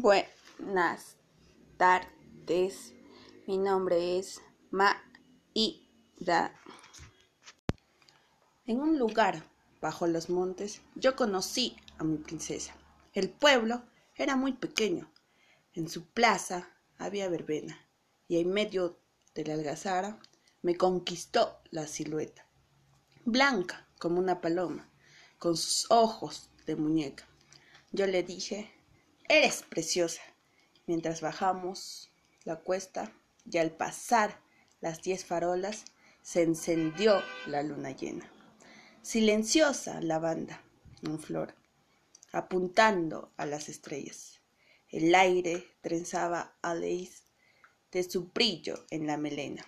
Buenas tardes, mi nombre es Maida. En un lugar bajo los montes yo conocí a mi princesa. El pueblo era muy pequeño. En su plaza había verbena y en medio de la algazara me conquistó la silueta, blanca como una paloma, con sus ojos de muñeca. Yo le dije, eres preciosa. Mientras bajamos la cuesta y al pasar las diez farolas se encendió la luna llena. Silenciosa la banda en flor, apuntando a las estrellas. El aire trenzaba a Leis de su brillo en la melena.